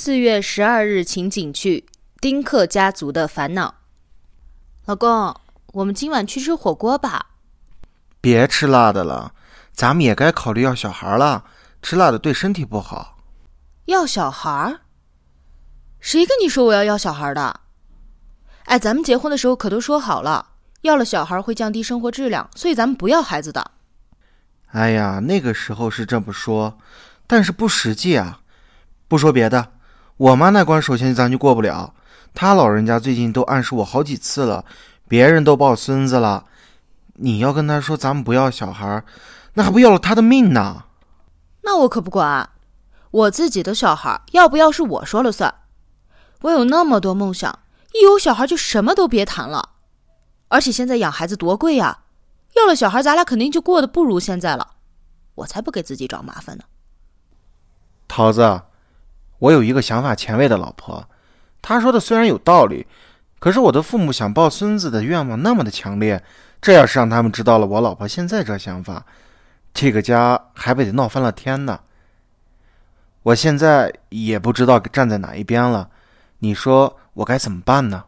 四月十二日情景剧《丁克家族的烦恼》。老公，我们今晚去吃火锅吧？别吃辣的了，咱们也该考虑要小孩了。吃辣的对身体不好。要小孩？谁跟你说我要要小孩的？哎，咱们结婚的时候可都说好了，要了小孩会降低生活质量，所以咱们不要孩子的。哎呀，那个时候是这么说，但是不实际啊。不说别的。我妈那关首先咱就过不了，她老人家最近都暗示我好几次了，别人都抱孙子了，你要跟她说咱们不要小孩，那还不要了她的命呢？那我可不管，我自己的小孩要不要是我说了算，我有那么多梦想，一有小孩就什么都别谈了，而且现在养孩子多贵呀，要了小孩咱俩肯定就过得不如现在了，我才不给自己找麻烦呢。桃子。我有一个想法前卫的老婆，她说的虽然有道理，可是我的父母想抱孙子的愿望那么的强烈，这要是让他们知道了我老婆现在这想法，这个家还不得闹翻了天呢？我现在也不知道站在哪一边了，你说我该怎么办呢？